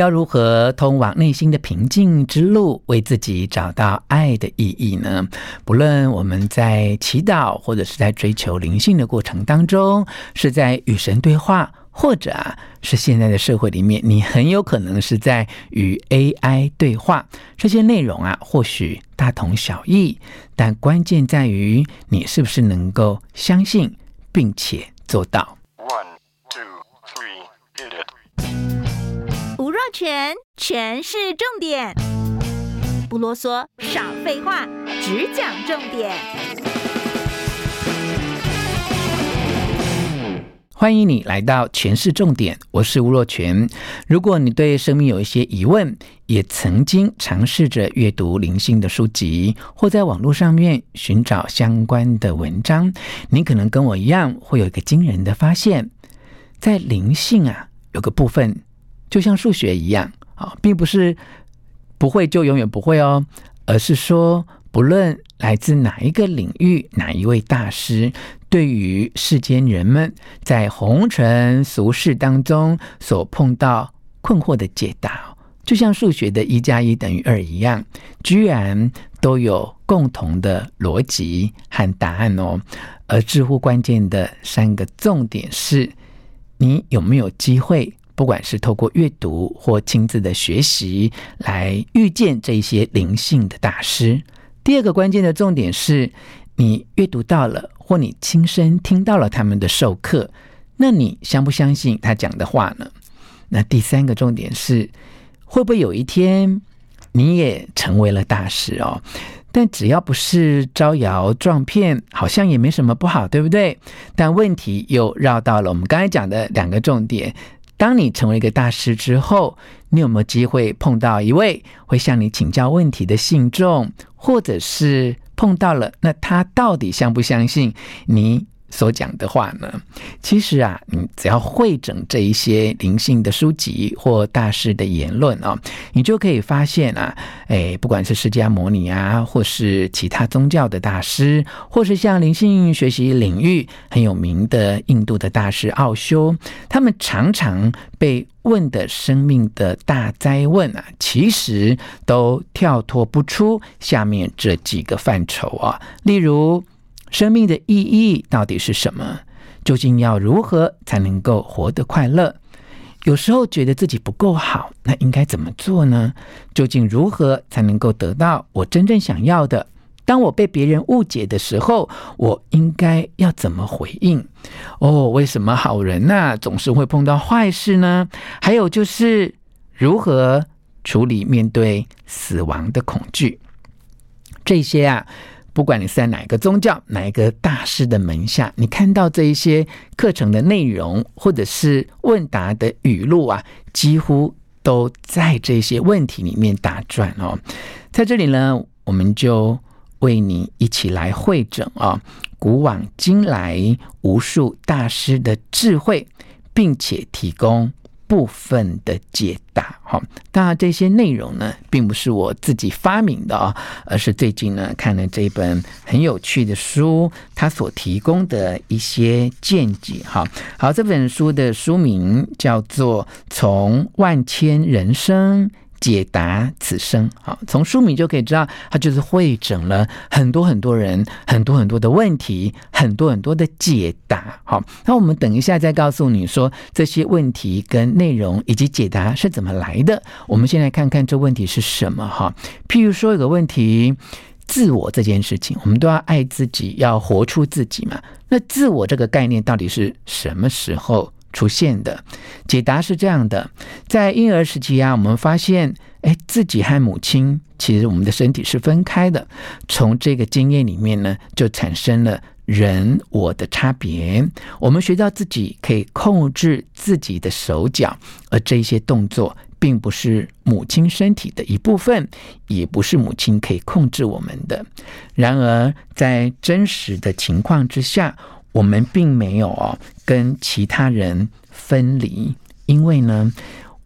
要如何通往内心的平静之路，为自己找到爱的意义呢？不论我们在祈祷，或者是在追求灵性的过程当中，是在与神对话，或者啊，是现在的社会里面，你很有可能是在与 AI 对话。这些内容啊，或许大同小异，但关键在于你是不是能够相信，并且做到。全全是重点，不啰嗦，少废话，只讲重点。欢迎你来到全是重点，我是吴若权。如果你对生命有一些疑问，也曾经尝试着阅读灵性的书籍，或在网络上面寻找相关的文章，你可能跟我一样，会有一个惊人的发现，在灵性啊，有个部分。就像数学一样啊，并不是不会就永远不会哦，而是说，不论来自哪一个领域、哪一位大师，对于世间人们在红尘俗世当中所碰到困惑的解答，就像数学的一加一等于二一样，居然都有共同的逻辑和答案哦。而知乎关键的三个重点是：你有没有机会？不管是透过阅读或亲自的学习来遇见这些灵性的大师。第二个关键的重点是，你阅读到了或你亲身听到了他们的授课，那你相不相信他讲的话呢？那第三个重点是，会不会有一天你也成为了大师哦？但只要不是招摇撞骗，好像也没什么不好，对不对？但问题又绕到了我们刚才讲的两个重点。当你成为一个大师之后，你有没有机会碰到一位会向你请教问题的信众，或者是碰到了，那他到底相不相信你所讲的话呢？其实啊，你只要会整这一些灵性的书籍或大师的言论啊、你就可以发现啊，哎，不管是释迦牟尼啊，或是其他宗教的大师，或是像灵性学习领域很有名的印度的大师奥修，他们常常被问的生命的大哉问啊，其实都跳脱不出下面这几个范畴啊，例如。生命的意义到底是什么？究竟要如何才能够活得快乐？有时候觉得自己不够好，那应该怎么做呢？究竟如何才能够得到我真正想要的？当我被别人误解的时候，我应该要怎么回应？哦，为什么好人呐、总是会碰到坏事呢？还有就是如何处理面对死亡的恐惧？这些啊。不管你是在哪一个宗教、哪一个大师的门下，你看到这一些课程的内容，或者是问答的语录啊，几乎都在这些问题里面打转哦。在这里呢，我们就为你一起来汇整啊，古往今来无数大师的智慧，并且提供。部分的解答，哈，当然这些内容呢，并不是我自己发明的啊，而是最近呢看了这本很有趣的书，它所提供的一些见解，哈，好，这本书的书名叫做《从万千人生》。解答此生，好，从书名就可以知道，它就是汇整了很多很多人、很多很多的问题、很多很多的解答。好，那我们等一下再告诉你说这些问题跟内容以及解答是怎么来的。我们先来看看这问题是什么哈。譬如说有个问题，自我这件事情，我们都要爱自己，要活出自己嘛。那自我这个概念到底是什么时候出现的？解答是这样的，在婴儿时期啊，我们发现，哎，自己和母亲其实我们的身体是分开的。从这个经验里面呢，就产生了人我的差别。我们学到自己可以控制自己的手脚，而这些动作并不是母亲身体的一部分，也不是母亲可以控制我们的。然而，在真实的情况之下，我们并没有哦跟其他人分离，因为呢，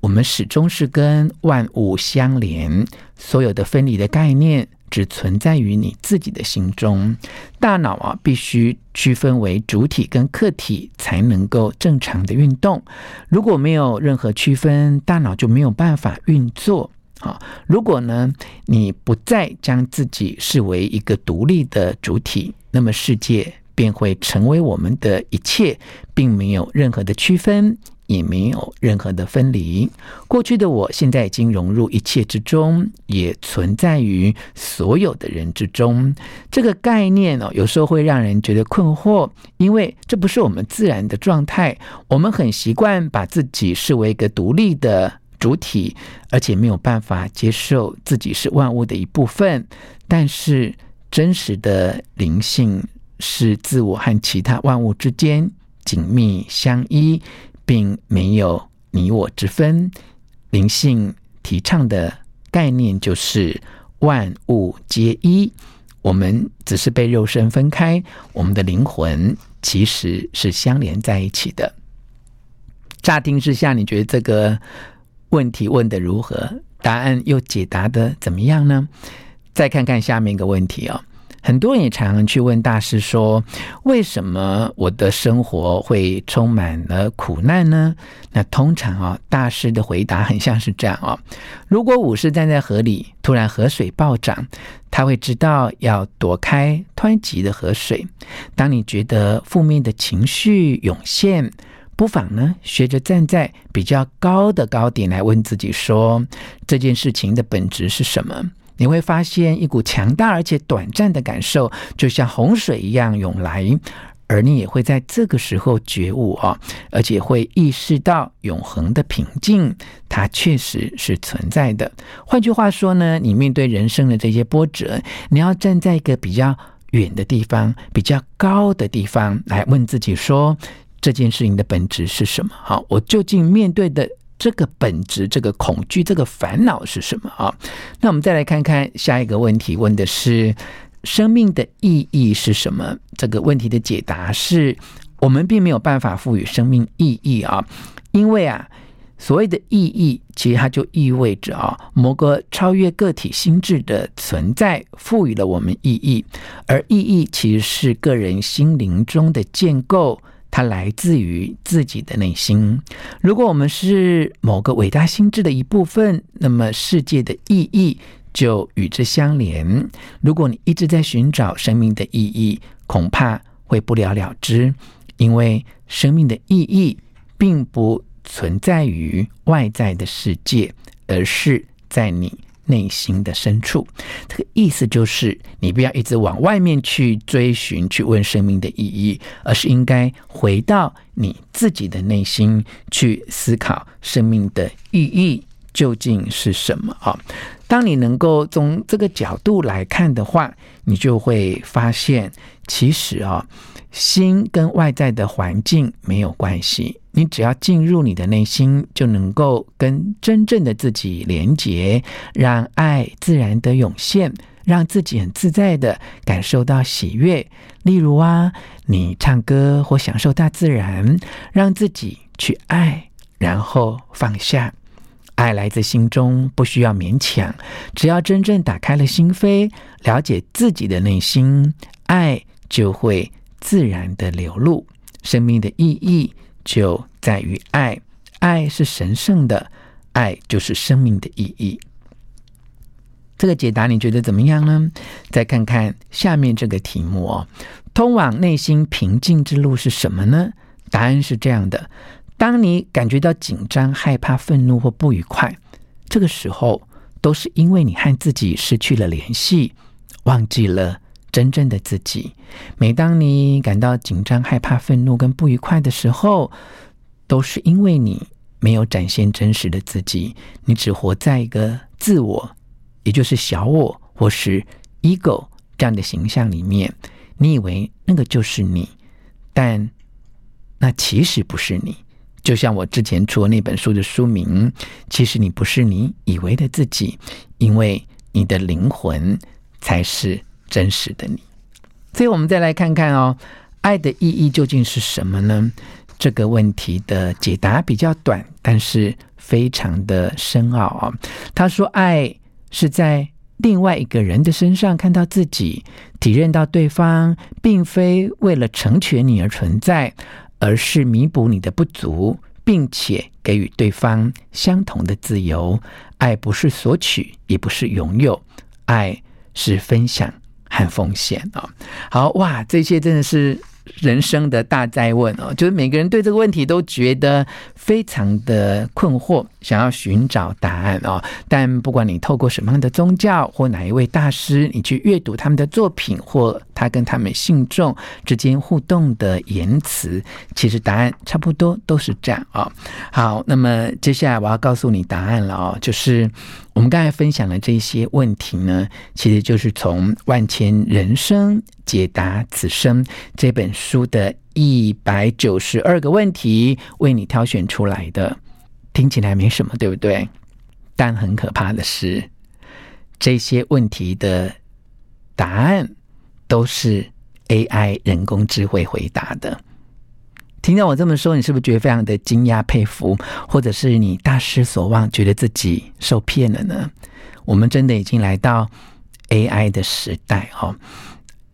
我们始终是跟万物相连，所有的分离的概念。只存在于你自己的心中。大脑啊，必须区分为主体跟客体，才能够正常的运动。如果没有任何区分，大脑就没有办法运作。好，如果呢，你不再将自己视为一个独立的主体，那么世界便会成为我们的一切，并没有任何的区分。也没有任何的分离。过去的我，现在已经融入一切之中，也存在于所有的人之中。这个概念哦，有时候会让人觉得困惑，因为这不是我们自然的状态。我们很习惯把自己视为一个独立的主体，而且没有办法接受自己是万物的一部分。但是，真实的灵性是自我和其他万物之间紧密相依。并没有你我之分，灵性提倡的概念就是万物皆一。我们只是被肉身分开，我们的灵魂其实是相连在一起的。乍听之下，你觉得这个问题问得如何？答案又解答得怎么样呢？再看看下面一个问题哦。很多人也常常去问大师说：“为什么我的生活会充满了苦难呢？”那通常啊，大师的回答很像是这样哦：如果武士站在河里，突然河水暴涨，他会知道要躲开湍急的河水。当你觉得负面的情绪涌现，不妨呢，学着站在比较高的高点来问自己说：这件事情的本质是什么？你会发现一股强大而且短暂的感受，就像洪水一样涌来，而你也会在这个时候觉悟啊，而且会意识到永恒的平静，它确实是存在的。换句话说呢，你面对人生的这些波折，你要站在一个比较远的地方、比较高的地方来问自己说：这件事情的本质是什么？好，我究竟面对的？这个本质，这个恐惧，这个烦恼是什么啊？那我们再来看看下一个问题，问的是生命的意义是什么？这个问题的解答是我们并没有办法赋予生命意义啊，因为啊，所谓的意义，其实它就意味着啊，某个超越个体心智的存在赋予了我们意义，而意义其实是个人心灵中的建构。它来自于自己的内心。如果我们是某个伟大心智的一部分，那么世界的意义就与之相连。如果你一直在寻找生命的意义，恐怕会不了了之，因为生命的意义并不存在于外在的世界，而是在你。内心的深处，这个意思就是，你不要一直往外面去追寻、去问生命的意义，而是应该回到你自己的内心去思考生命的意义究竟是什么啊？当你能够从这个角度来看的话，你就会发现，其实啊，心跟外在的环境没有关系。你只要进入你的内心，就能够跟真正的自己连结，让爱自然的涌现，让自己很自在的感受到喜悦。例如啊，你唱歌或享受大自然，让自己去爱，然后放下。爱来自心中，不需要勉强，只要真正打开了心扉，了解自己的内心，爱就会自然的流露。生命的意义。就在于爱，爱是神圣的，爱就是生命的意义。这个解答你觉得怎么样呢？再看看下面这个题目哦，通往内心平静之路是什么呢？答案是这样的：当你感觉到紧张、害怕、愤怒或不愉快，这个时候都是因为你和自己失去了联系，忘记了。真正的自己，每当你感到紧张、害怕、愤怒跟不愉快的时候，都是因为你没有展现真实的自己，你只活在一个自我，也就是小我或是 ego 这样的形象里面。你以为那个就是你，但那其实不是你。就像我之前出的那本书的书名，其实你不是你以为的自己，因为你的灵魂才是真实的你。所以，我们再来看看哦，爱的意义究竟是什么呢？这个问题的解答比较短，但是非常的深奥啊。他说，爱是在另外一个人的身上看到自己，体认到对方并非为了成全你而存在。而是弥补你的不足，并且给予对方相同的自由。爱不是索取，也不是拥有，爱是分享和风险啊！好哇，这些真的是。人生的大哉问哦，就是每个人对这个问题都觉得非常的困惑，想要寻找答案哦。但不管你透过什么样的宗教或哪一位大师，你去阅读他们的作品，或他跟他们信众之间互动的言辞，其实答案差不多都是这样啊。好，那么接下来我要告诉你答案了哦，就是。我们刚才分享的这些问题呢，其实就是从《万千人生解答此生》这本书的一百九十二个问题为你挑选出来的。听起来没什么，对不对？但很可怕的是，这些问题的答案都是 AI 人工智慧回答的。听到我这么说，你是不是觉得非常的惊讶、佩服，或者是你大失所望，觉得自己受骗了呢？我们真的已经来到 AI 的时代哦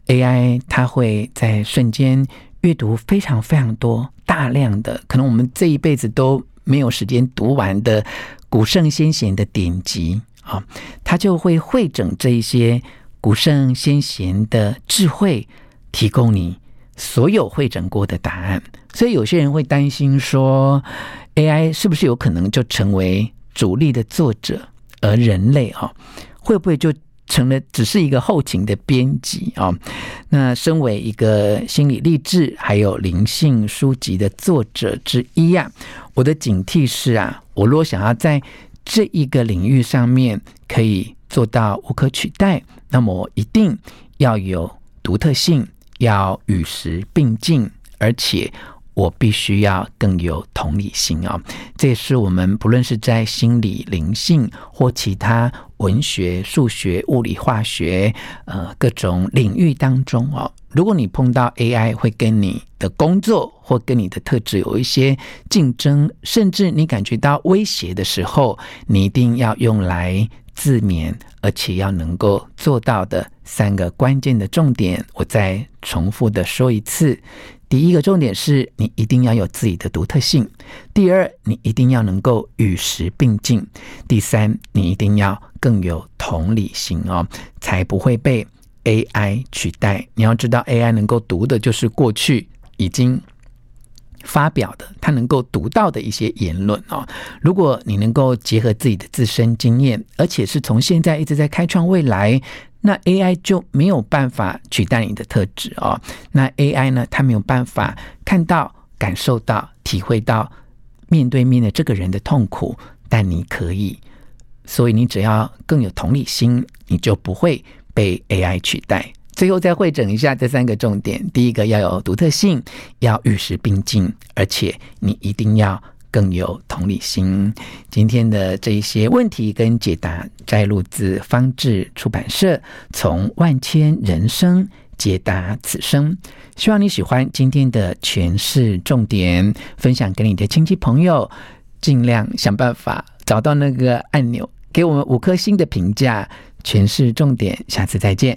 ，AI 它会在瞬间阅读非常非常多、大量的，可能我们这一辈子都没有时间读完的古圣先贤的典籍啊，它就会汇整这一些古圣先贤的智慧，提供你。所有汇整过的答案，所以有些人会担心说，AI 是不是有可能就成为主力的作者，而人类啊，会不会就成了只是一个后勤的编辑啊？那身为一个心理励志还有灵性书籍的作者之一呀，我的警惕是啊，我如果想要在这一个领域上面可以做到无可取代，那么我一定要有独特性。要与时并进，而且我必须要更有同理心哦。这也是我们不论是在心理、灵性或其他文学、数学、物理、化学呃各种领域当中哦，如果你碰到 AI 会跟你的工作或跟你的特质有一些竞争，甚至你感觉到威胁的时候，你一定要用来自勉，而且要能够做到的三个关键的重点，我再重复的说一次。第一个重点是你一定要有自己的独特性；第二，你一定要能够与时并进；第三，你一定要更有同理心哦，才不会被 AI 取代。你要知道，AI 能够读的就是过去已经。发表的他能够读到的一些言论哦，如果你能够结合自己的自身经验，而且是从现在一直在开创未来，那 AI 就没有办法取代你的特质哦。那 AI 呢，它没有办法看到、感受到、体会到面对面的这个人的痛苦，但你可以，所以你只要更有同理心，你就不会被 AI 取代。最后再会整一下这三个重点：第一个要有独特性，要与时并进，而且你一定要更有同理心。今天的这一些问题跟解答摘录自方志出版社《从万千人生解答此生》，希望你喜欢今天的诠释重点，分享给你的亲戚朋友，尽量想办法找到那个按钮，给我们五颗星的评价。诠释重点，下次再见。